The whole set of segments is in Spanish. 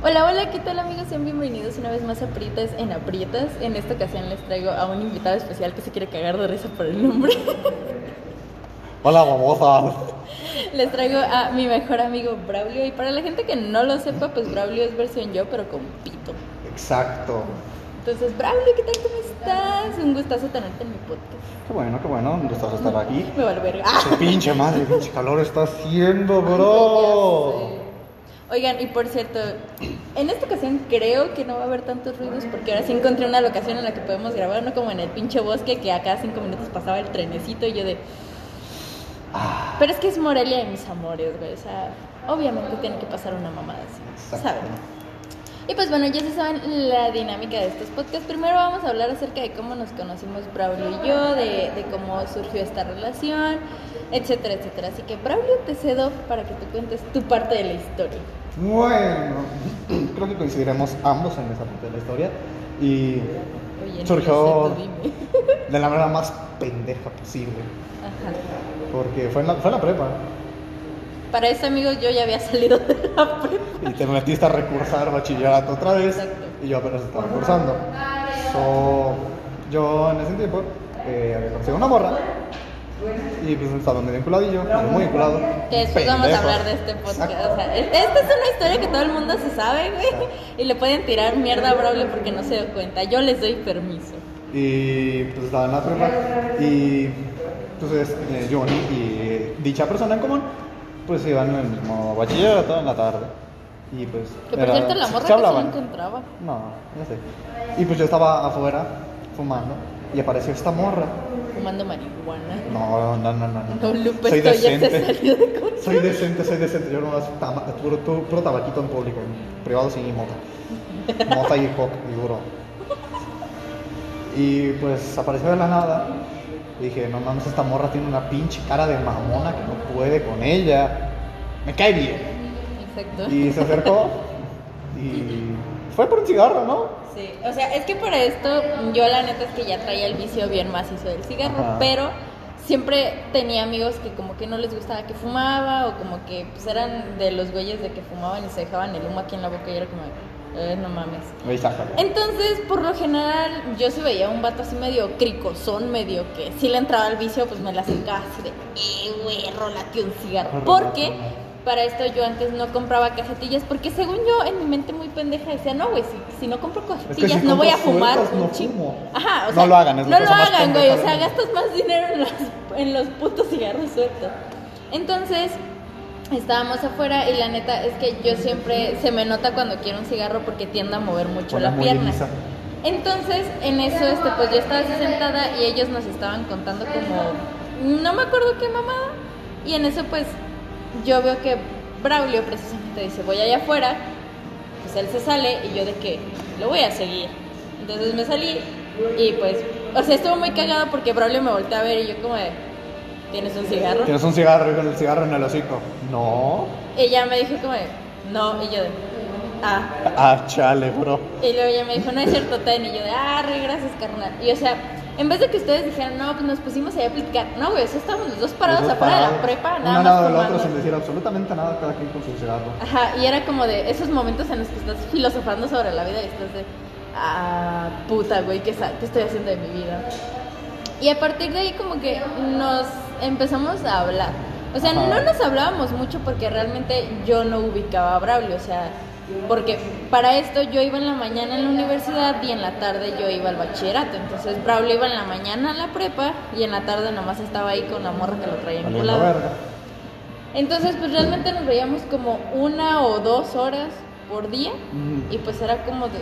Hola, hola, ¿qué tal amigos? Sean bienvenidos una vez más a Prietas en Aprietas. En esta ocasión les traigo a un invitado especial que se quiere cagar de risa por el nombre. Hola, babosa. Les traigo a mi mejor amigo Braulio. Y para la gente que no lo sepa, pues Braulio es versión yo, pero con pito. Exacto. Entonces, Braulio, ¿qué tal? ¿Cómo estás? Un gustazo tenerte en mi podcast. Qué bueno, qué bueno. Un gustazo estar aquí. Me vale verga. Qué pinche madre, pinche calor está haciendo, bro. Oigan, y por cierto, en esta ocasión creo que no va a haber tantos ruidos porque ahora sí encontré una locación en la que podemos grabar, no como en el pinche bosque que a cada cinco minutos pasaba el trenecito y yo de... Pero es que es Morelia de mis amores, güey, o sea, obviamente tiene que pasar una mamada así, Exacto. Y pues bueno, ya se saben la dinámica de estos podcasts. Primero vamos a hablar acerca de cómo nos conocimos Braulio y yo, de, de cómo surgió esta relación, etcétera, etcétera. Así que Braulio, te cedo para que tú cuentes tu parte de la historia. Bueno, creo que coincidiremos ambos en esa parte de la historia. Y Oye, Surgió- de la manera más pendeja posible. Ajá. Porque fue en la, fue en la prepa. Para eso, amigos, yo ya había salido de la prepa. Y te metiste a recursar bachillerato otra vez. Exacto. Y yo apenas estaba cursando. So, yo en ese tiempo eh, había conocido una morra. Y pues estaba medio vinculadillo, medio muy vinculado. Que después vamos a hablar de este podcast. Exacto. O sea, es- esta es una historia que todo el mundo se sabe, güey. Y le pueden tirar mierda a Braulio porque no se dio cuenta. Yo les doy permiso. Y pues estaba en la prepa. Y entonces eh, Johnny y dicha persona en común, pues iban en el mismo bachillerato en la tarde. Y pues. Que por era- cierto, la morra se que se hablaban. no encontraba. No, ya sé. Y pues yo estaba afuera fumando y apareció esta morra. Fumando marihuana. No, no, no, no. no. No, Lupe, soy esto ya se decente. salió de control. Soy decente, soy decente. Yo nomás tama- puro, puro, puro tabaquito en público. En privado sin mota. Mota y coca y duro. Y pues apareció de la nada. Dije, no mames, esta morra tiene una pinche cara de mamona que no puede con ella. Me cae bien. Exacto. Y se acercó y fue por un cigarro, ¿no? Sí, o sea, es que para esto yo la neta es que ya traía el vicio bien macizo del cigarro, Ajá. pero siempre tenía amigos que como que no les gustaba que fumaba o como que pues eran de los güeyes de que fumaban y se dejaban el humo aquí en la boca y era como, eh, no mames. Entonces, por lo general, yo si veía un vato así medio cricosón, medio que si le entraba al vicio, pues me la acercaba así de, eh, güey, rólate un cigarro. Porque para esto yo antes no compraba cajetillas, porque según yo, en mi mente muy pendeja decía, no, güey, si, si no compro cajetillas, si no voy a fumar sueltas, un no chingo. Ajá, o No sea, lo hagan, es no lo hagan, güey, o sea, gastas más dinero en los, en los putos cigarros sueltos. Entonces, estábamos afuera y la neta es que yo siempre se me nota cuando quiero un cigarro porque tiendo a mover mucho la pierna. lisa. Entonces, en eso, este, pues yo estaba así sentada y ellos nos estaban contando como, no me acuerdo qué mamada. Y en eso, pues, yo veo que Braulio precisamente dice, voy allá afuera. Pues él se sale y yo de que lo voy a seguir. Entonces me salí y pues, o sea, estuvo muy cagado porque Braulio me volteó a ver y yo como de, ¿tienes un cigarro? ¿Tienes un cigarro y con el cigarro en el hocico? No. Ella me dijo como no, y yo de, ah. Ah, chale, bro. Y luego ella me dijo, no es cierto, Ten. Y yo de, ah, re, gracias, carnal. Y o sea, en vez de que ustedes dijeran, no, pues nos pusimos ahí a platicar. No, güey, o sea, estábamos los dos parados Los dos afuera de la prepa, nada al más del otro sin decir absolutamente nada, cada quien con su cigarro. Ajá, y era como de esos momentos en los que estás filosofando sobre la vida y estás de, ah, puta, güey, ¿qué, ¿qué estoy haciendo de mi vida? Y a partir de ahí como que nos empezamos a hablar. O sea, Ajá. no nos hablábamos mucho porque realmente yo no ubicaba a Braulio, o sea, porque para esto yo iba en la mañana en la universidad y en la tarde yo iba al bachillerato. Entonces Braulio iba en la mañana a la prepa y en la tarde nomás estaba ahí con la morra que lo traía enculado. verga. Entonces, pues realmente nos veíamos como una o dos horas por día. Y pues era como de,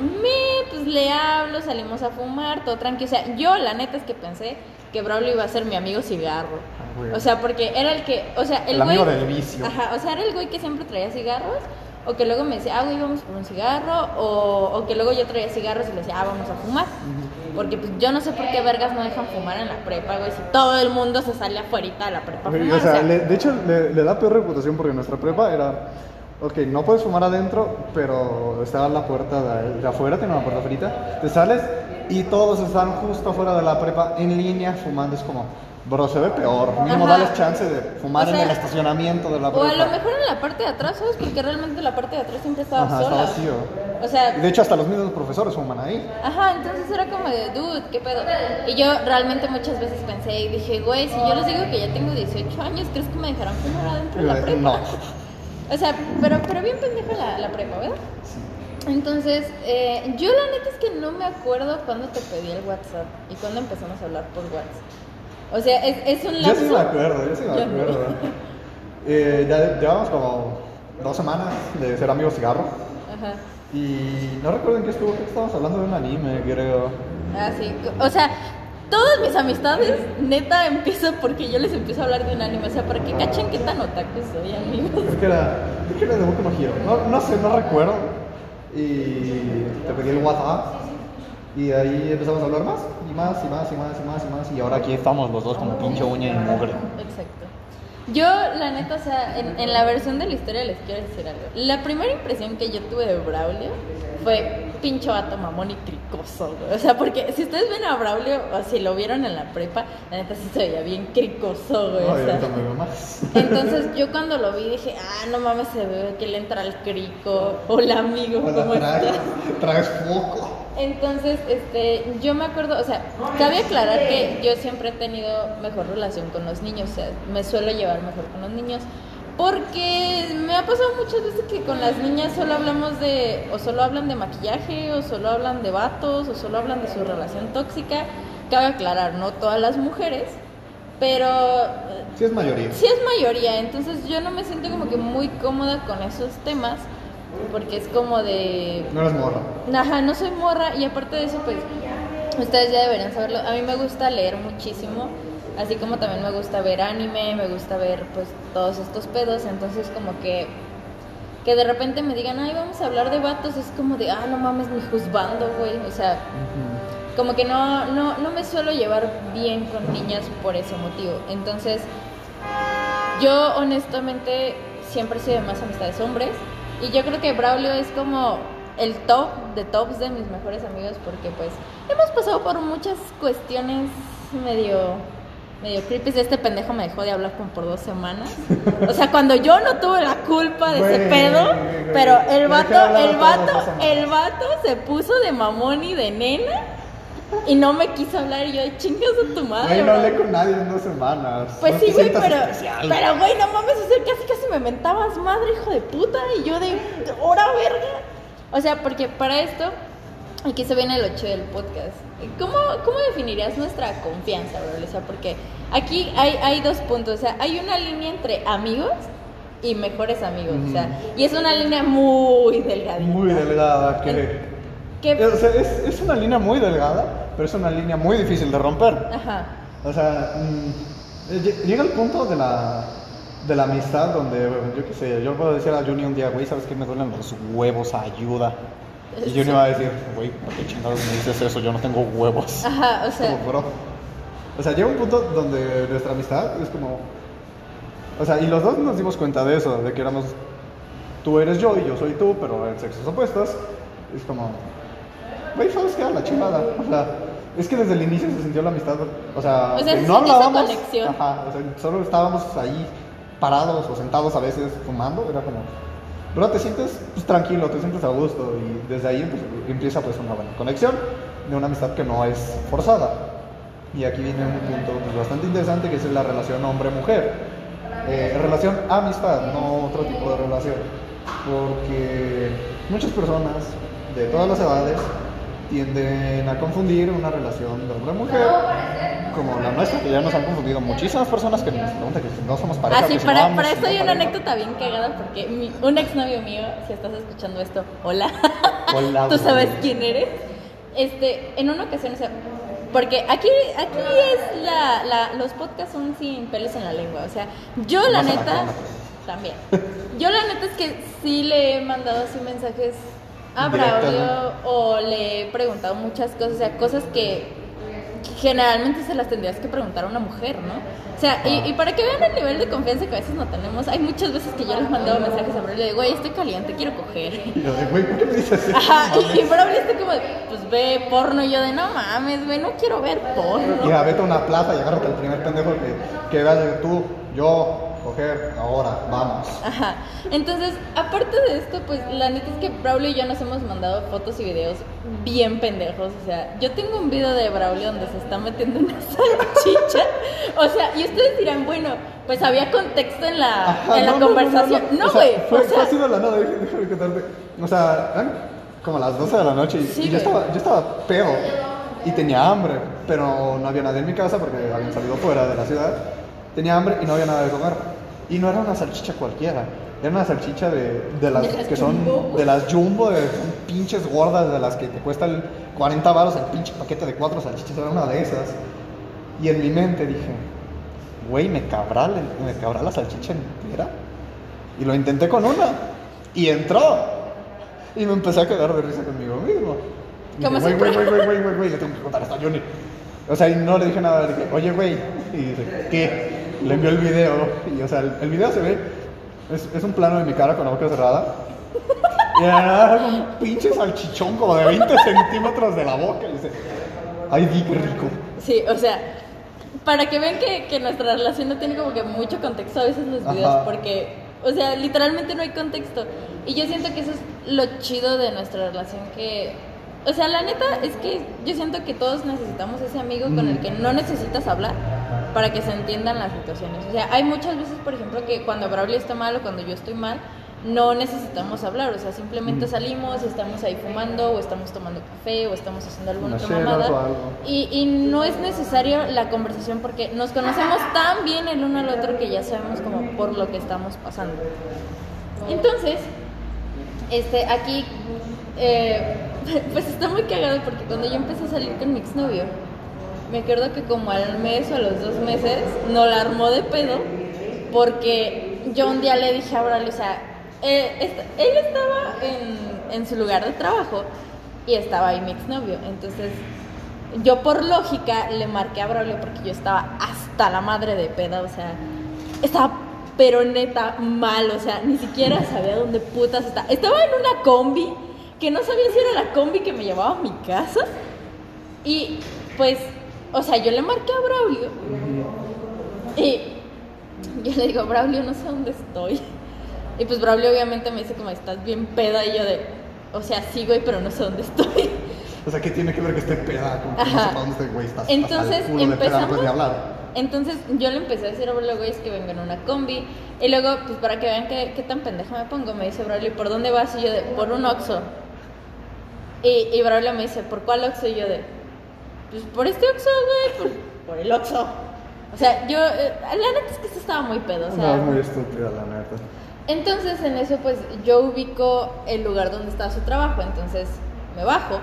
me, pues le hablo, salimos a fumar, todo tranquilo. O sea, yo la neta es que pensé que Braulio iba a ser mi amigo cigarro. Ah, güey. O sea, porque era el que, o sea, el, El amigo güey- del vicio. Ajá, o sea, era el güey que siempre traía cigarros. O que luego me decía, ah, güey, vamos por un cigarro. O, o que luego yo traía cigarros y le decía, ah, vamos a fumar. Porque pues yo no sé por qué vergas no dejan fumar en la prepa, güey. Si todo el mundo se sale afuera de la prepa a Güey, fumar. o sea, le- de hecho le, le da peor reputación porque nuestra prepa era, ok, no puedes fumar adentro, pero está la puerta de, de afuera, tiene una puerta frita, te sales y todos están justo afuera de la prepa en línea fumando, es como, Bro, se ve peor. Mínimo Ajá. dales chance de fumar O sea, en el estacionamiento de la O a prepa. lo mejor en la parte de atrás, ¿sabes? Porque realmente la parte de atrás siempre estaba Ajá, sola. vacío. O sea, Y de hecho, hasta los mismos profesores fuman ahí. Ajá, entonces era como de, dude, ¿qué pedo? Y yo realmente muchas veces pensé y dije, güey, si yo les digo que ya tengo 18 años, ¿crees que me dejarán fumar adentro de la prepa? No. O sea, pero, pero bien pendeja la, la prepa, ¿verdad? Entonces, eh, yo la neta es que no me acuerdo cuándo te pedí el WhatsApp y cuándo empezamos a hablar por WhatsApp. O sea, es, es un Yo lapso... sí me acuerdo, yo sí me Yo acuerdo. Eh, ya llevamos como dos semanas de ser amigos cigarro. Ajá. Y no recuerdo en qué estuvo, creo que estábamos hablando de un anime, creo. Ah, sí. O sea, todas mis amistades, neta, empiezo porque yo les empiezo a hablar de un anime. O sea, para que cachen qué tan otaku soy, amigos. Creo que era, creo que era de Boku no Hero. No, no sé, no recuerdo. Y te pedí el WhatsApp. Y ahí empezamos a hablar más, y más, y más, y más, y más, y más. Y ahora aquí estamos los dos como pinche uña y mugre. Exacto. Yo, la neta, o sea, en, en la versión de la historia les quiero decir algo. La primera impresión que yo tuve de Braulio fue pincho vato mamón y cricoso, güey. O sea, porque si ustedes ven a Braulio, o si lo vieron en la prepa, la neta sí se veía bien cricoso, güey. No, o sea. ahorita me veo más. Entonces yo cuando lo vi dije, ah, no mames, se ve que le entra al crico. Hola amigo, Hola, ¿cómo traes, estás? traes foco. Entonces, este, yo me acuerdo, o sea, cabe aclarar que yo siempre he tenido mejor relación con los niños, o sea, me suelo llevar mejor con los niños, porque me ha pasado muchas veces que con las niñas solo hablamos de, o solo hablan de maquillaje, o solo hablan de vatos, o solo hablan de su relación tóxica. Cabe aclarar, no todas las mujeres, pero Sí es mayoría. sí es mayoría, entonces yo no me siento como que muy cómoda con esos temas, porque es como de... No eres morra. Ajá, no soy morra y aparte de eso, pues ustedes ya deberían saberlo. A mí me gusta leer muchísimo, así como también me gusta ver anime, me gusta ver pues todos estos pedos, entonces como que que de repente me digan, "Ay, vamos a hablar de vatos", es como de, "Ah, no mames, ni juzgando, güey." O sea, como que no no no me suelo llevar bien con niñas por ese motivo. Entonces, yo honestamente siempre soy de más amistades hombres y yo creo que Braulio es como el top de tops de mis mejores amigos porque pues hemos pasado por muchas cuestiones medio medio creepy. Este pendejo me dejó de hablar como por dos semanas. O sea, cuando yo no tuve la culpa de ese pedo, pero el vato, de el vato, el vato se puso de mamón y de nena y no me quiso hablar y yo, chingas a tu madre. Güey, no bro". hablé con nadie en dos semanas. Pues No sí, güey, pero, especial. pero, güey, no mames, o sea, casi casi me mentabas madre, hijo de puta, y yo de, hora verga. O sea, porque para esto, aquí se viene el 8 del podcast. ¿Cómo, cómo definirías nuestra confianza, bro? O sea, porque aquí hay, hay dos puntos, o sea, hay una línea entre amigos y mejores amigos, o sea, y es una línea muy delgadita. Muy delgada, que... Que- O sea, es, es una línea muy delgada, pero es una línea muy difícil de romper. Ajá. O sea, mm, lle- llega el punto de la, de la amistad donde, yo qué sé, yo puedo decir a Juni un día, güey, ¿sabes qué? Me duelen los huevos, ayuda. Y Juni va a decir, güey, ¿por qué chingados me dices eso? Yo no tengo huevos. Ajá, o sea, Como, bro. O sea, llega un punto donde nuestra amistad es como... O sea, y los dos nos dimos cuenta de eso, de que éramos... Tú eres yo y yo soy tú, pero en sexos opuestos. Es como... Güey, ¿sabes qué? La chingada. O sea, es que desde el inicio se sintió la amistad. O sea, O sea, que no hablábamos. conexión. Ajá, o sea, solo estábamos ahí parados o sentados a veces fumando. Era como... Bro, te sientes pues, tranquilo, te sientes a gusto y desde ahí pues, empieza pues una buena conexión de una amistad que no es forzada. Y aquí viene un punto pues, bastante interesante que es la relación hombre-mujer. Eh, relación amistad, no otro tipo de relación. Porque muchas personas de todas las edades tienden a confundir una relación de hombre-mujer como la nuestra, que ya nos han confundido muchísimas personas que nos preguntan que no somos pareja. Así, que si para, no para no hay una anécdota bien cagada porque mi- un exnovio mío, si estás escuchando esto, hola, Hola, tú sabes quién eres. Este, en una ocasión, o sea, porque aquí, aquí es la, la, los podcasts son sin pelos en la lengua, o sea, yo la neta, anacrónicos. también, yo la neta es que sí le he mandado así mensajes a Braulio o le he preguntado muchas cosas, o sea, cosas que generalmente se las tendrías que preguntar a una mujer, ¿no? O sea, y, y para que vean el nivel de confianza que a veces no tenemos, hay muchas veces que yo les mandaba mensajes a Braulio y le digo, güey, estoy caliente, quiero coger. Y yo de, güey, ¿por qué me dices eso? Ajá, y, y. Braulio está como de, pues ve porno, y yo de, no mames, güey, no quiero ver porno. Mira, vete a una plaza y agárrate al primer pendejo que, que veas de tú, yo, coger, ahora, vamos. Ajá. Entonces, aparte de esto, pues la neta es que Braulio y yo nos hemos mandado fotos y videos bien pendejos. O sea, yo tengo un video de Braulio donde se está metiendo una salchicha. O sea, y ustedes dirán, bueno, pues había contexto en la, Ajá, en la no, no, no, conversación. no, No, O sea, güey. fue, O fue sea, así de la nada, déjame, contarte. O sea, eran como las 12 de la noche y, Sí, y yo, güey. estaba, yo estaba pedo y tenía hambre, pero no había nadie en mi casa porque habían salido fuera de la ciudad. Tenía hambre y no había nada de comer. Y no era una salchicha cualquiera, era una salchicha de, de las De que son Jumbo. de las jumbo, de son pinches gordas, de las que te cuestan 40 baros el pinche paquete de cuatro salchichas, era una de esas. Y en mi mente dije, güey, me cabrá, la- me cabrá la salchicha entera. Y lo intenté con una. Y entró. Y me empecé a cagar de risa conmigo mismo. Y dije, güey, güey, güey, güey, güey, güey, le tengo que contar esto a Johnny. O sea, y no le dije nada, le dije, oye, güey. Y dice, ¿qué? Le envió el video. Y, o sea, el, el video se ve, es, es un plano de mi cara con la boca cerrada. Y era un pinche salchichón como de 20 centímetros de la boca. Y dice, ay, qué rico. Sí, o sea, para que vean que, que nuestra relación no tiene como que mucho contexto a veces los videos, Ajá. porque, o sea, literalmente no hay contexto. Y yo siento que eso es lo chido de nuestra relación, que, o sea, la neta es que yo siento que todos necesitamos ese amigo con el que no necesitas hablar para que se entiendan las situaciones. O sea, hay muchas veces, por ejemplo, que cuando Braulio está mal o cuando yo estoy mal, no necesitamos hablar, o sea, simplemente salimos, estamos ahí fumando, o estamos tomando café, o estamos haciendo alguna otra mamada. Y, y no es necesario la conversación porque nos conocemos tan bien el uno al otro que ya sabemos como por lo que estamos pasando. Entonces, este, aquí, eh, pues está muy cagado porque cuando yo empecé a salir con mi exnovio, me acuerdo que como al mes o a los dos meses, no la armó de pedo porque yo un día le dije a Braulio, o sea, eh, él estaba en, su lugar de trabajo y estaba ahí mi exnovio, entonces yo por lógica le marqué a Braulio porque yo estaba hasta la madre de peda, o sea, estaba pero neta mal, o sea, ni siquiera sabía dónde putas estaba. Estaba en una combi que no sabía si era la combi que me llevaba a mi casa. Y pues, o sea, yo le marqué a Braulio y yo le digo, Braulio, no sé dónde estoy. Y pues Braulio obviamente me dice como, estás bien peda y yo de, o sea, sí, güey, pero no sé dónde estoy. O sea, ¿qué tiene que ver que esté peda? Con que no Ajá. sepa dónde este güey está. Entonces hasta el culo de peda, no empezamos. puede ni hablar. Entonces yo le empecé a decir a Braulio, güey, es que vengo en una combi. Y luego, pues para que vean qué, qué tan pendeja me pongo, me dice Braulio, ¿por dónde vas? Y yo de, por un Oxxo. Y, y Braulio me dice, ¿por cuál Oxxo? Y yo de, pues por este Oxxo, güey, por, por el Oxxo. O sea, yo, eh, la neta es que esto estaba muy pedo, o sea. No, es muy estúpida, la neta. Entonces en eso pues yo ubico el lugar donde estaba su trabajo, entonces me bajo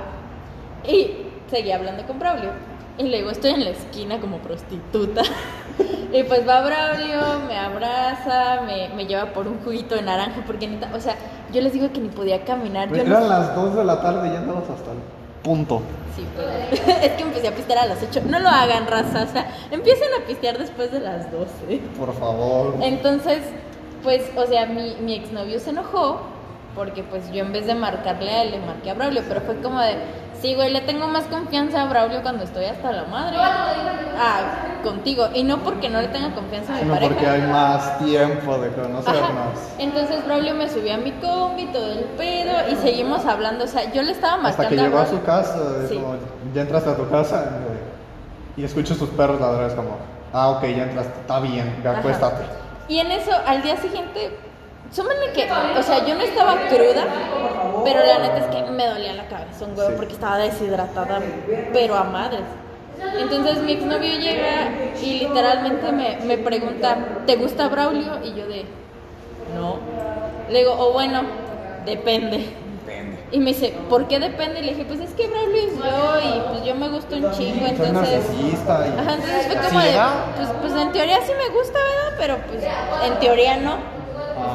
y seguí hablando con Braulio. Y le digo, estoy en la esquina como prostituta. y pues va Braulio, me abraza, me, me lleva por un juguito de naranja, porque neta, o sea, yo les digo que ni podía caminar. Yo Güey, no Eran las 2 de la tarde y ya andabas hasta el punto. Sí, pues, es que empecé a pistear a las 8. No lo hagan, raza. O sea, empiecen a pistear después de las 12. Por favor. Entonces, pues, o sea, mi, mi exnovio se enojó porque pues yo en vez de marcarle a él, le marqué a Braulio, pero fue como de, sí, güey, le tengo más confianza a Braulio cuando estoy hasta la madre. Ah, contigo. Y no porque no le tenga confianza a mi Sino pareja. porque hay más tiempo de Ajá. conocernos. Entonces Braulio me subió a mi combi, todo el pedo, y seguimos hablando. O sea, yo le estaba marcando Hasta que llegó a su casa, Sí. como, ya entraste a tu casa y, escuchas tus perros ladrar, es como, ah, ok, ya entraste, está bien, ya Ajá. acuéstate. Y en eso, al día siguiente, súmenle que, o sea, yo no estaba cruda, pero la neta es que me dolía la cabeza un huevo Sí. porque estaba deshidratada, pero a madres. Entonces mi exnovio llega y literalmente me, me pregunta, ¿te gusta Braulio? Y yo de, no. Le digo, o bueno, depende. Y me dice, ¿por qué depende? Y le dije, pues es que Braulio es yo y pues yo me gusto un chingo, entonces... Ajá, entonces fue ¿Sí como de, pues, pues en teoría sí me gusta, ¿verdad? Pero pues en teoría no.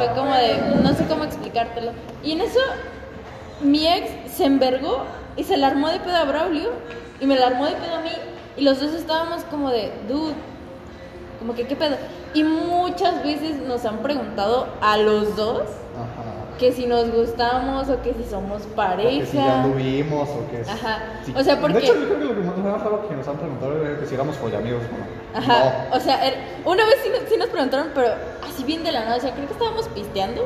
Fue como de, no sé cómo explicártelo. Y en eso, mi ex se envergó y se la armó de pedo a Braulio y me la armó de pedo a mí. Y los dos estábamos como de, dude, como que qué pedo. Y muchas veces nos han preguntado a los dos Ajá. que si nos gustamos o que si somos pareja. O que si ya anduvimos o que... Ajá. sí. O sea, porque- De hecho, yo creo que lo que más raro que nos han preguntado es que si éramos follamigos o no. Ajá. O sea, er- una vez sí, nos- sí nos preguntaron, pero así bien de la nada. O sea, creo que estábamos pisteando.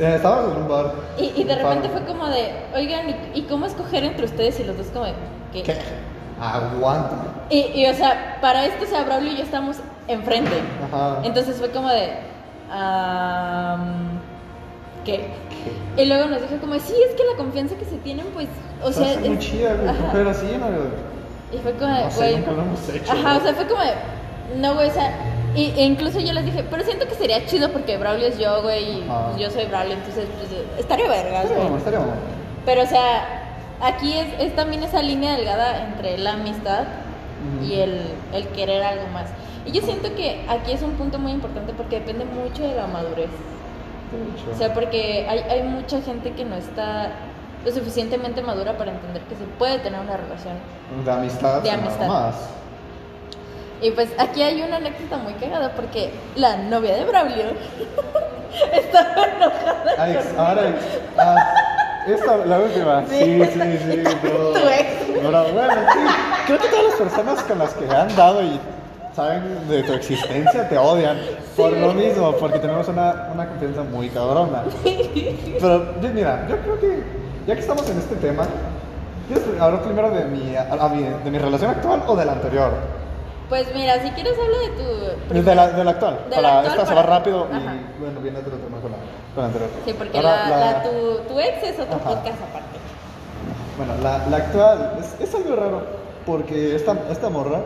Eh, estábamos en un bar. Y, y de repente fue como de, oigan, ¿y, y cómo escoger entre ustedes? Y los dos como de, ¿qué? ¿Qué? Aguanta. Y, y, o sea, para esto, o sea, Braulio y yo estamos enfrente. Ajá. Entonces fue como de, "Am, ¿qué? ¿Qué? Y luego nos dijo como, sí, es que la confianza que se tienen, pues, o sea... es muy chida. Pero así, ¿no? Y fue como No sé, güey... nunca lo hemos hecho. Ajá, o sea, fue como no, güey, o sea... Y, e incluso yo les dije, pero siento que sería chido porque Braulio es yo, güey, y Ajá. pues, yo soy Braulio, entonces pues, estaría vergas, Estaría güey. bueno, estaría bueno. Pero, o sea, aquí es, es también esa línea delgada entre la amistad y el, el querer algo más. Y yo siento que aquí es un punto muy importante porque depende mucho de la madurez. Hecho. O sea, porque hay, hay mucha gente que no está lo suficientemente madura para entender que se puede tener una relación. de amistad. de nada amistad. más. Y pues aquí hay una anécdota muy cagada porque la novia de Braulio estaba enojada. Alex, ahora, ah, esta, la última. Sí. Sí, sí, sí. no. Tu ex. Bueno, sí. Creo que todas las personas con las que han dado y saben de tu existencia te odian por lo mismo, porque tenemos una, una confianza muy cabrona. Pero mira, yo creo que ya que estamos en este tema, ¿quieres hablar primero de mi, a- a mi- de mi relación actual o de la anterior? Pues mira, si quieres habla de tu... De la, de la actual. De la para actual esta se para- va rápido Ajá. y bueno, viene otro tema con la, con la anterior. Sí, porque Ahora, la, la- tu, tu ex es otro Ajá. podcast aparte. Bueno, la, la actual es, es algo raro porque esta, esta morra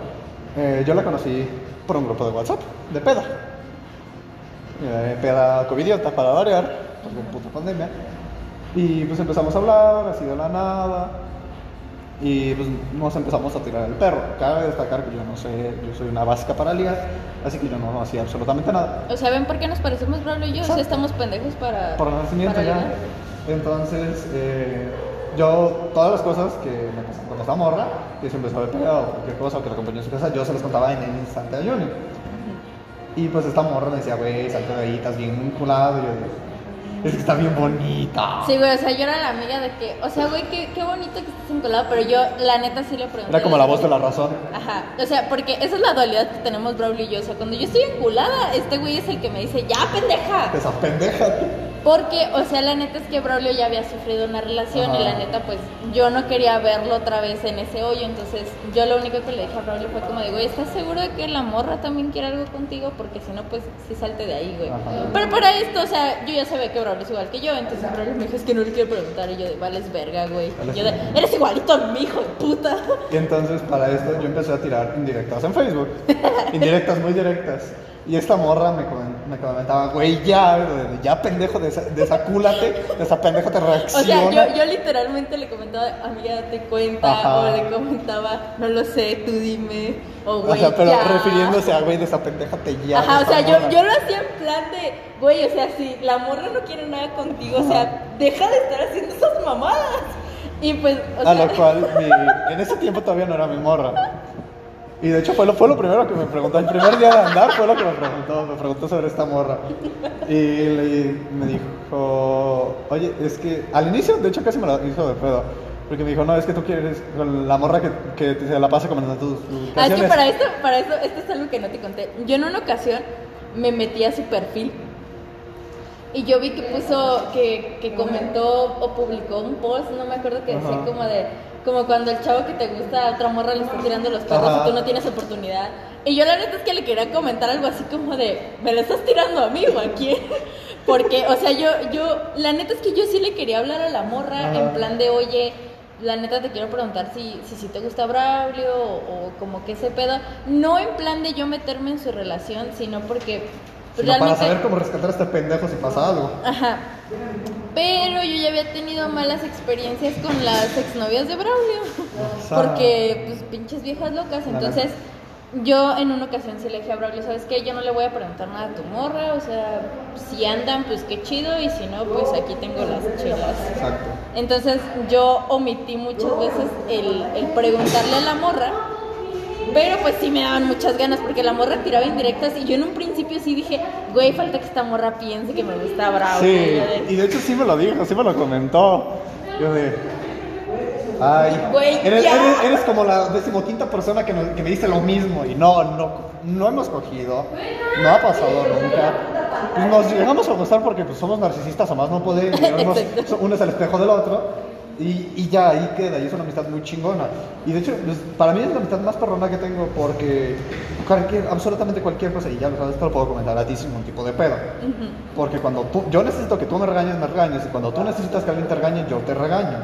eh, yo la conocí por un grupo de WhatsApp de peda. Eh, peda covidiota para variar, porque puta pandemia. Y pues empezamos a hablar, así de la nada. Y pues nos empezamos a tirar el perro. Cabe destacar que yo no sé, yo soy una básica para ligar, así que yo no hacía absolutamente nada. O sea, ¿ven por qué nos parecemos Braulio y yo? O sea, estamos pendejos para... Por nacimiento para ya. ligar. Entonces, eh, yo, todas las cosas que me pasaban con esta morra, que se empezó a ver pegado cualquier cosa, o que la acompañó a su casa, yo se las contaba en el instante a Juni. Y pues esta morra me decía, güey, salte de ahí, estás bien vinculado. Y yo es que está bien bonita. Sí, güey, o sea, yo era la amiga de que, o sea, güey, qué, qué bonito que estés enculado, pero yo, la neta, sí le pregunté. Era como la voz de la razón. Ajá, o sea, porque esa es la dualidad que tenemos Braulio y yo. O sea, cuando yo estoy enculada, este güey es el que me dice, ya, pendeja. Esa pendeja. Porque, o sea, la neta es que Braulio ya había sufrido una relación y la neta, pues yo no quería verlo otra vez en ese hoyo. Entonces, yo lo único que le dije a Braulio fue como de, güey, ¿estás seguro de que la morra también quiere algo contigo? Porque si no, pues sí salte de ahí, güey. Ajá. Pero para esto, o sea, yo ya sabía que Braulio es igual que yo. Entonces, Braulio me dijo, es que no le quiero preguntar. Y yo de, vales verga, güey. Y yo de, eres igualito a mi hijo de puta. Y entonces, para esto, yo empecé a tirar indirectas en Facebook. indirectas muy directas. Y esta morra me, comen- me comentaba, güey, ya, ya pendejo, desa- desacúlate, esa pendejo te O reacciona. sea, yo, yo literalmente le comentaba, amiga, date cuenta, Ajá. o le comentaba, no lo sé, tú dime, o O güey, sea, pero ya. refiriéndose a, güey, de esa pendeja te ya. Ajá, o sea, yo, yo lo hacía en plan de, güey, o sea, si la morra no quiere nada contigo, o sea, deja de estar haciendo esas mamadas. Y pues, o A sea, lo cual, mi- en ese tiempo todavía no era mi morra. Y de hecho fue lo, fue lo primero que me preguntó. El primer día de andar fue lo que me preguntó. Me preguntó sobre esta morra. Y le- me dijo, oye, es que al inicio, de hecho casi me lo hizo de pedo. Porque me dijo, no, es que tú quieres con la morra que, que te- se la pasa comentando tus, tus ah, es que para esto, para esto, esto es algo que no te conté. Yo en una ocasión me metí a su perfil y yo vi que puso, que, que comentó o publicó un post, no me acuerdo que decía Ajá. como de, como cuando el chavo que te gusta a otra morra le está tirando los perros Ajá. y tú no tienes oportunidad. Y yo la neta es que le quería comentar algo así como de, ¿me lo estás tirando a mí o a quién? Porque, o sea, yo, yo, la neta es que yo sí le quería hablar a la morra Ajá. en plan de, oye, la neta te quiero preguntar si, si, si te gusta Braulio o, o como que ese pedo. No en plan de yo meterme en su relación, sino porque Sino para saber cómo rescatar a este pendejo si pasa algo. Ajá. Pero yo ya había tenido malas experiencias con las exnovias de Braulio. Porque, pues, pinches viejas locas. Entonces, yo en una ocasión sí le dije a Braulio, ¿sabes qué? Yo no le voy a preguntar nada a tu morra. O sea, si andan, pues qué chido. Y si no, pues aquí tengo las chelas. Exacto. Entonces, yo omití muchas veces el, el preguntarle a la morra. Pero pues sí me daban muchas ganas porque la morra tiraba indirectas y yo en un principio sí dije, güey, falta que esta morra piense que me gusta Bravo. Sí, de- y de hecho sí me lo dijo, sí me lo comentó. Yo de. Ay, Güey, eres, ya. eres- eres como la decimoquinta persona que, nos- que me dice lo mismo. Y no, no, no hemos cogido, no ha pasado nunca. Pues nos llegamos a gustar porque pues, somos narcisistas, a más no Exacto. uno es el espejo del otro. Y, y ya ahí queda, y es una amistad muy chingona. Y de hecho, pues, para mí es la amistad más perrona que tengo porque cualquier, absolutamente cualquier cosa, y ya lo sabes, te lo puedo comentar a ti sin ningún tipo de pedo. Ujú. Porque cuando tú, yo necesito que tú me regañes, me regañes. Y cuando tú necesitas que alguien te regañe, yo te regaño.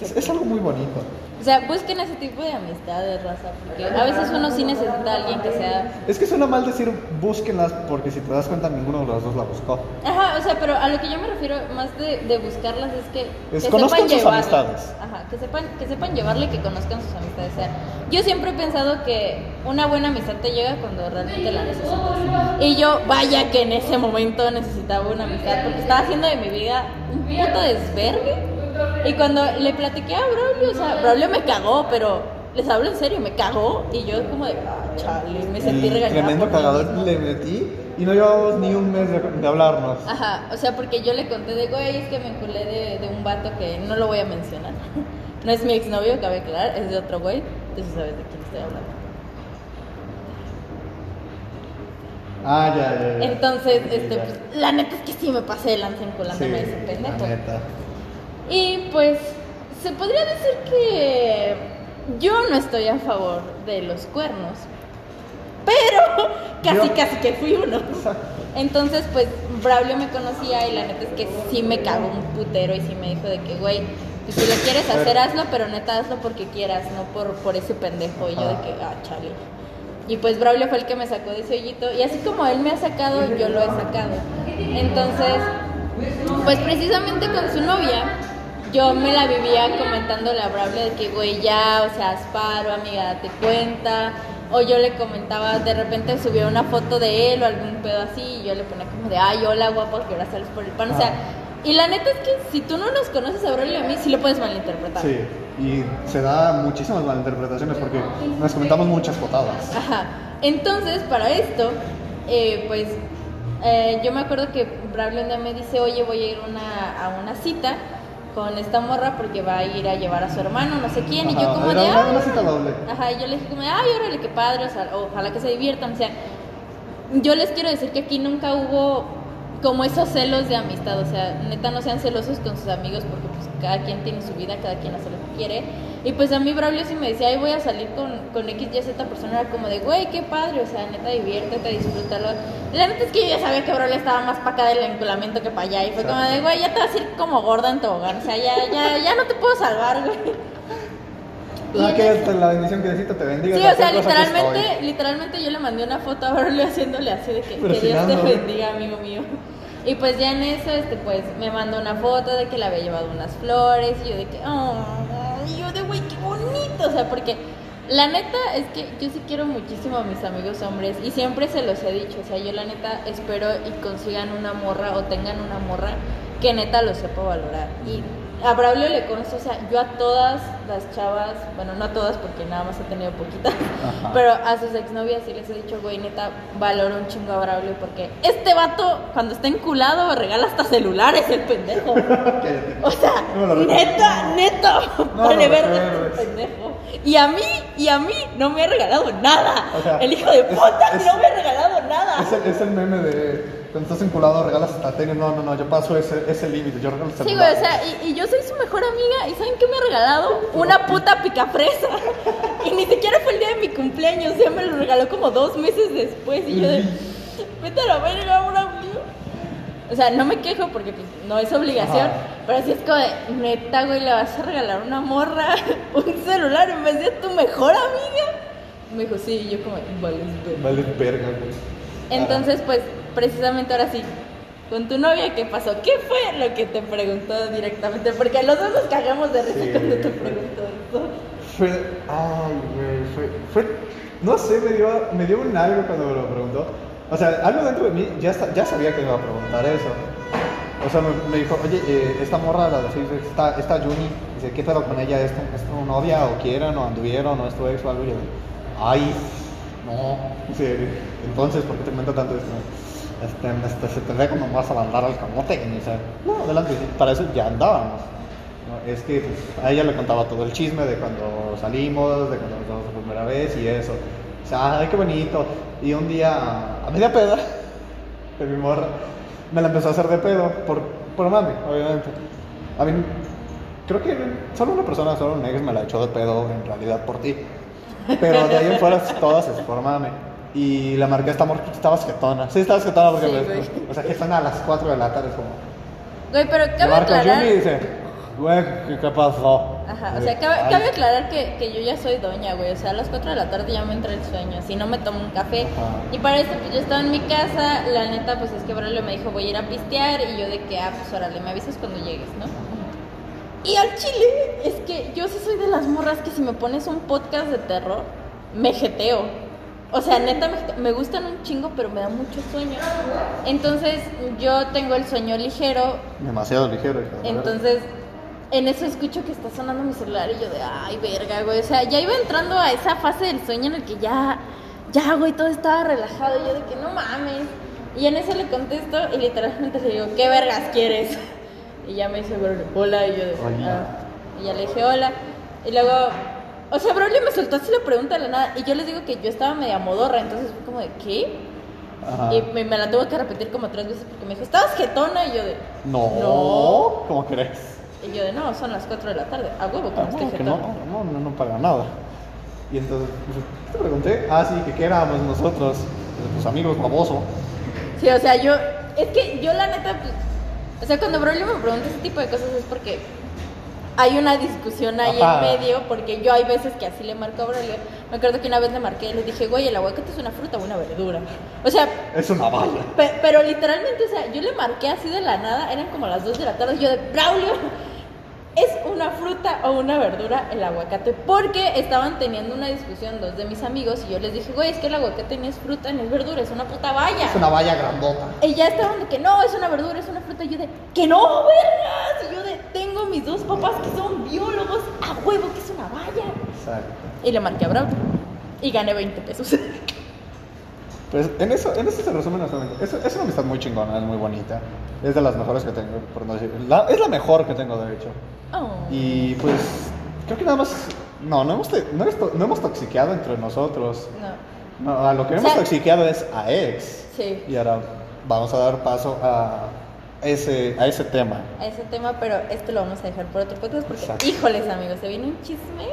Es, es algo muy bonito. O sea, busquen ese tipo de amistades, raza, porque a veces uno sí necesita a alguien que sea... Es que suena mal decir búsquenlas porque si te das cuenta ninguno de los dos la buscó. Ajá, o sea, pero a lo que yo me refiero más de, de buscarlas es que, Es que conozcan sus llevarle. amistades. Ajá, que sepan, que sepan llevarle y que conozcan sus amistades. O sea, yo siempre he pensado que una buena amistad te llega cuando realmente la necesitas. Y yo, vaya que en ese momento necesitaba una amistad porque estaba haciendo de mi vida un puto desvergue. Y cuando le platiqué a Braulio, o sea, Braulio me cagó, pero les hablo en serio, me cagó. Y yo como de, ah, chale, me sentí regañada. tremendo cagador le metí y no llevamos ni un mes de, de hablarnos. Ajá, o sea, porque yo le conté de, güey, es que me enculé de, de un vato que no lo voy a mencionar. No es mi exnovio, cabe aclarar, es de otro güey, entonces sabes de quién estoy hablando. Ah, ya, ya, ya. Entonces, Sí, este, ya. pues, la neta es que sí me pasé de lanza enculándome Sí, ese pendejo. la neta. Y pues, se podría decir que yo no estoy a favor de los cuernos, pero casi, Yo- casi que fui uno. Entonces, pues, Braulio me conocía y la neta es que sí me cagó un putero y sí me dijo de que, güey, pues, si lo quieres hacer, hazlo, pero neta hazlo porque quieras, no por, por ese pendejo. Y yo de que, ah, chale. Y pues Braulio fue el que me sacó de ese hoyito. Y así como él me ha sacado, yo lo he sacado. Entonces, pues precisamente con su novia, yo me la vivía comentándole a Braulio de que, güey, ya, o sea, asparo, amiga, date cuenta. O yo le comentaba, de repente subía una foto de él o algún pedo así, y yo le ponía como de, ay, hola, guapo, que ahora sales por el pan. O sea, y la neta es que si tú no nos conoces a Braulio y a mí, sí lo puedes malinterpretar. Sí, y se da muchísimas malinterpretaciones porque nos comentamos muchas potadas. Ajá. Entonces, para esto, eh, pues eh, yo me acuerdo que Braulio me dice, oye, voy a ir una- a una cita con esta morra porque va a ir a llevar a su hermano, no sé quién, y yo como era de, una, una cita doble. Ajá, y yo le dije como, ay, órale, qué padre, o sea, ojalá que se diviertan, o sea, yo les quiero decir que aquí nunca hubo como esos celos de amistad, o sea, neta no sean celosos con sus amigos porque pues cada quien tiene su vida, cada quien hace lo que quiere. Y pues a mí Braulio si me decía, ay, voy a salir con, con X, Y, Z persona, era como de, güey, qué padre, o sea, neta diviértete, disfrútalo. La neta es que yo ya sabía que Braulio estaba más para acá del enculamiento que para allá, y fue como de, güey, ya te vas a ir como gorda en tobogán, o sea, ya, ya, ya no te puedo salvar, güey. O sea, que es la bendición que Diosito te bendiga. Sí, o sea, literalmente, literalmente yo le mandé una foto a Braulio haciéndole así de que, Dios te bendiga, amigo mío. Y pues ya en eso, este, pues me mandó una foto de que le había llevado unas flores y yo de que, oh, y yo de güey, qué bonito, o sea, porque la neta es que yo sí quiero muchísimo a mis amigos hombres y siempre se los he dicho, o sea, yo la neta espero y consigan una morra o tengan una morra que neta lo sepa valorar. Y a Braulio le conozco, o sea, yo a todas las chavas, bueno, no a todas porque nada más he tenido poquitas, Ajá. pero a sus exnovias sí les he dicho, güey, neta, valoro un chingo a Braulio porque este vato, cuando está enculado, regala hasta celulares el pendejo. O sea, No neta, neta, No vale verga este pendejo. Y a mí, y a mí no me ha regalado nada. O sea, el hijo de es- puta es- no me ha regalado nada. Es el, es el meme de cuando estás enculado regalas hasta tenis. No, no, no, yo paso ese, ese límite. Yo regalo Sí, celular. güey, o sea, y, y yo soy su mejor amiga. ¿Y saben qué me ha regalado? Una puta picafresa. Y ni siquiera fue el día de mi cumpleaños. Ya me lo regaló como dos meses después. Y yo de. Vete a la verga, Braulio. O sea, no me quejo porque pues, no es obligación. Ajá. Pero sí es como de, neta, güey, le vas a regalar una morra un celular en vez de tu mejor amiga. Me dijo, sí, y yo como, vale, verga". Vale, verga, güey. Entonces, pues, precisamente ahora sí, con tu novia, ¿qué pasó? ¿Qué fue lo que te preguntó directamente? Porque los dos nos cagamos de risa Sí. cuando te preguntó eso. Fue. Ay, güey. Fue, fue. No sé, me dio, me dio un algo cuando me lo preguntó. O sea, algo dentro de mí ya, ya sabía que me iba a preguntar eso. O sea, me, me dijo, oye, eh, esta morra, la de Facebook, esta, esta Juni, dice, ¿qué pedo con ella? ¿Es tu, es tu novia? ¿O quieren? ¿O anduvieron? ¿O es tu ex o algo? Y yo, Ay, no. Sí, entonces, ¿por qué te comento tanto esto? Este, este, se te ve como vas a mandar al camote. Y me dice, no, adelante, para eso ya andábamos. No, es que pues, a ella le contaba todo el chisme de cuando salimos, de cuando nos vimos por primera vez y eso. O sea, ay, qué bonito. Y un día, a media peda, de mi morra, me la empezó a hacer de pedo, por, por mami, obviamente. A mí, creo que solo una persona, solo un ex me la echó de pedo, en realidad, por ti. Pero de ahí en fuera todas es por mami. Y la marqué esta morra, estaba jetona. Sí, estaba jetona porque, Sí, o sea, jetona a las 4 de la tarde, es como... Güey, pero cabe marca aclarar. Y dice, güey, ¿qué, pasó? Ajá, o sea, cabe, cabe aclarar que, que yo ya soy doña, güey. O sea, a las 4 de la tarde ya me entra el sueño. Si no me tomo un café. Ajá. Y para esto, pues yo estaba en mi casa. La neta, pues es que Braulio me dijo, voy a ir a pistear. Y yo de que, ah, pues órale, me avisas cuando llegues, ¿no? Y al chile, es que yo sí soy de las morras que si me pones un podcast de terror, me jeteo. O sea, neta, me, gustan un chingo, pero me da mucho sueño. Entonces, yo tengo el sueño ligero, Demasiado ligero. entonces, en eso escucho que está sonando mi celular y yo de, ay, verga, güey. O sea, ya iba entrando a esa fase del sueño en el que ya, ya, güey, todo estaba relajado. Y yo de que no mames. Y en eso le contesto y literalmente le digo, ¿qué vergas quieres? Y ya me dice, hola. Y yo de. "Ah". Y ya le dije, hola. Y luego, o sea, Braulio me soltó así la pregunta de la nada. Y yo les digo que yo estaba media modorra. Entonces fue como de, ¿qué? Ajá. Y me, me la tuve que repetir como tres veces porque me dijo, ¿estabas jetona? Y yo de, No, No. ¿cómo crees? Y yo de, no, son las 4 de la tarde. A huevo que Ah, no estoy no, que no, no, no, no paga nada. Y entonces, pues, ¿qué te pregunté? Ah, sí, que qué éramos nosotros, tus amigos, baboso. Sí, o sea, yo, es que yo la neta, pues, o sea, cuando Braulio me pregunta ese tipo de cosas es porque hay una discusión ahí Ajá. en medio, porque yo hay veces que así le marco a Braulio. Me acuerdo que una vez le marqué y le dije, güey, el aguacate es una fruta o una verdura. O sea, Es una pe- pero literalmente, o sea, yo le marqué así de la nada, eran como las 2 de la tarde, y yo de, Braulio, ¿es una fruta o una verdura el aguacate? Porque estaban teniendo una discusión dos de mis amigos y yo les dije, güey, es que el aguacate ni es fruta ni es verdura, es una puta valla. Es una valla grandota. Y ya estaban de que no, es una verdura, es una fruta. Y yo de, que no, vergas. Y yo tengo mis dos papás que son biólogos, a huevo que es una valla. Exacto. Y le marqué a Braulio. Y gané 20 pesos. Pues en eso, en eso se resume nuestra amistad. Es, es una amistad muy chingona, es muy bonita. Es de las mejores que tengo, por no decir. la- es la mejor que tengo, de hecho. Oh. Y pues, creo que nada más. No, no hemos, no no hemos toxiqueado entre nosotros. No. No, a lo que O hemos toxiqueado es a ex. Sí. Y ahora vamos a dar paso a ese, a ese tema. A ese tema, pero este lo vamos a dejar por otro podcast porque, Exacto. híjoles, amigos, se viene un chisme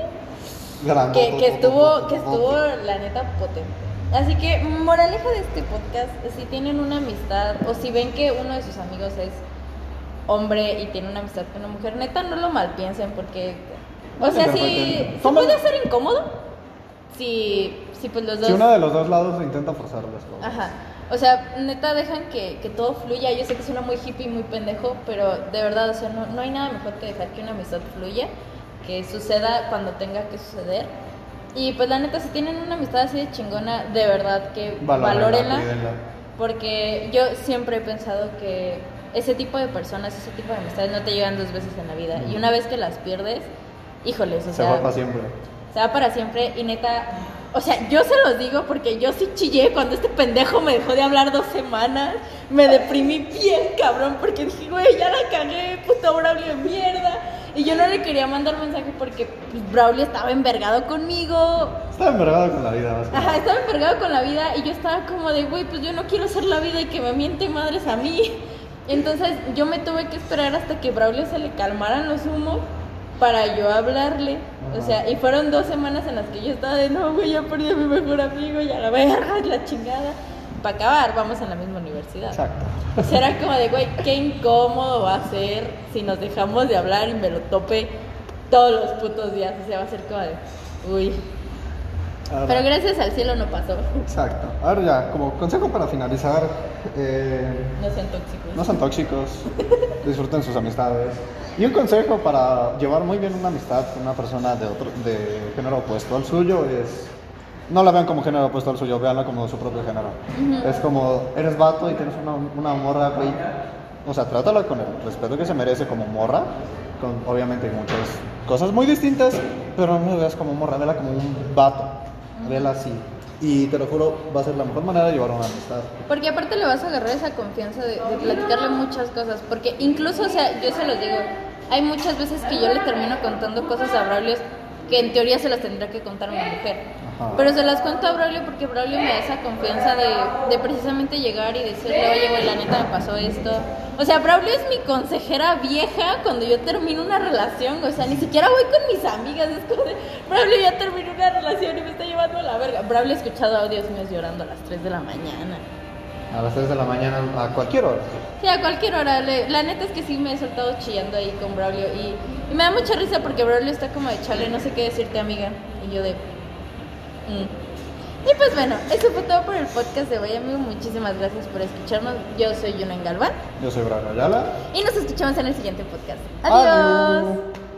Grande. que, que estuvo, que estuvo, la neta, potente. Así que, moraleja de este podcast, si tienen una amistad o si ven que uno de sus amigos es hombre y tiene una amistad con una mujer, neta, no lo malpiensen porque, o No sea, se si, puede ser incómodo, si, si pues los dos... Si uno de los dos lados intenta forzar las cosas. Ajá. O sea, neta, dejan que, que todo fluya. Yo sé que suena muy hippie y muy pendejo, pero de verdad, o sea, no, no hay nada mejor que dejar que una amistad fluya, que suceda cuando tenga que suceder. Y pues la neta, si tienen una amistad así de chingona, de verdad que Valórenla. Porque yo siempre he pensado que ese tipo de personas, ese tipo de amistades no te llegan dos veces en la vida. Y una vez que las pierdes, híjoles, o Se sea, va para siempre. se va para siempre y neta, o sea, yo se los digo porque yo sí chillé cuando este pendejo me dejó de hablar dos semanas. Me deprimí bien, cabrón, porque dije, güey, ya la cagué, puto Braulio de mierda. Y yo no le quería mandar mensaje porque pues, Braulio estaba envergado conmigo. Estaba envergado con la vida más que Ajá, estaba envergado con la vida y yo estaba como de, güey, pues yo no quiero ser la vida y que me miente madres a mí. Entonces yo me tuve que esperar hasta que Braulio se le calmaran los humos para yo hablarle. O sea, y fueron dos semanas en las que yo estaba de, no, güey, ya perdí a mi mejor amigo, ya la verga, la chingada. Para acabar, vamos en la misma universidad. Exacto. O sea, era como de, güey, qué incómodo va a ser si nos dejamos de hablar y me lo tope todos los putos días. O sea, va a ser como de, uy. Ahora- Pero gracias al cielo no pasó. Exacto. Ahora ya, como consejo para finalizar, eh, No sean tóxicos. no sean tóxicos, disfruten sus amistades. Y un consejo para llevar muy bien una amistad con una persona de otro de género opuesto al suyo es no la vean como género opuesto al suyo, veanla como su propio género. Es como eres vato y tienes una, una morra, güey. O sea, trátala con el respeto que se merece como morra. Con, obviamente hay muchas cosas muy distintas, pero no la veas como morra, vela como un vato. Vela así. Y te lo juro, va a ser la mejor manera de llevar una amistad. Porque aparte le vas a agarrar esa confianza de, de platicarle muchas cosas. Porque incluso, o sea, yo se los digo, hay muchas veces que yo le termino contando cosas a Braulio que en teoría se las tendría que contar a una mujer. Ajá. Pero se las cuento a Braulio porque Braulio me da esa confianza de, de precisamente llegar y decirle, oye, güey, la neta me pasó esto. O sea, Braulio es mi consejera vieja cuando yo termino una relación. O sea, ni siquiera voy con mis amigas. Es como de, Braulio ya terminó una relación y me está llevando a la verga. Braulio ha escuchado audios míos llorando a las 3 de la mañana. A las 3 de la mañana, a cualquier hora. Sí, a cualquier hora. La neta es que sí me he soltado chillando ahí con Braulio. Y, y me da mucha risa porque Braulio está como de chale, no sé qué decirte, amiga. Y yo de. "Mm". Y pues bueno, eso fue todo por el podcast de hoy, amigo. Muchísimas gracias por escucharnos. Yo soy Yunen Galván. Yo soy Brian Ayala. Y nos escuchamos en el siguiente podcast. Adiós. Adiós.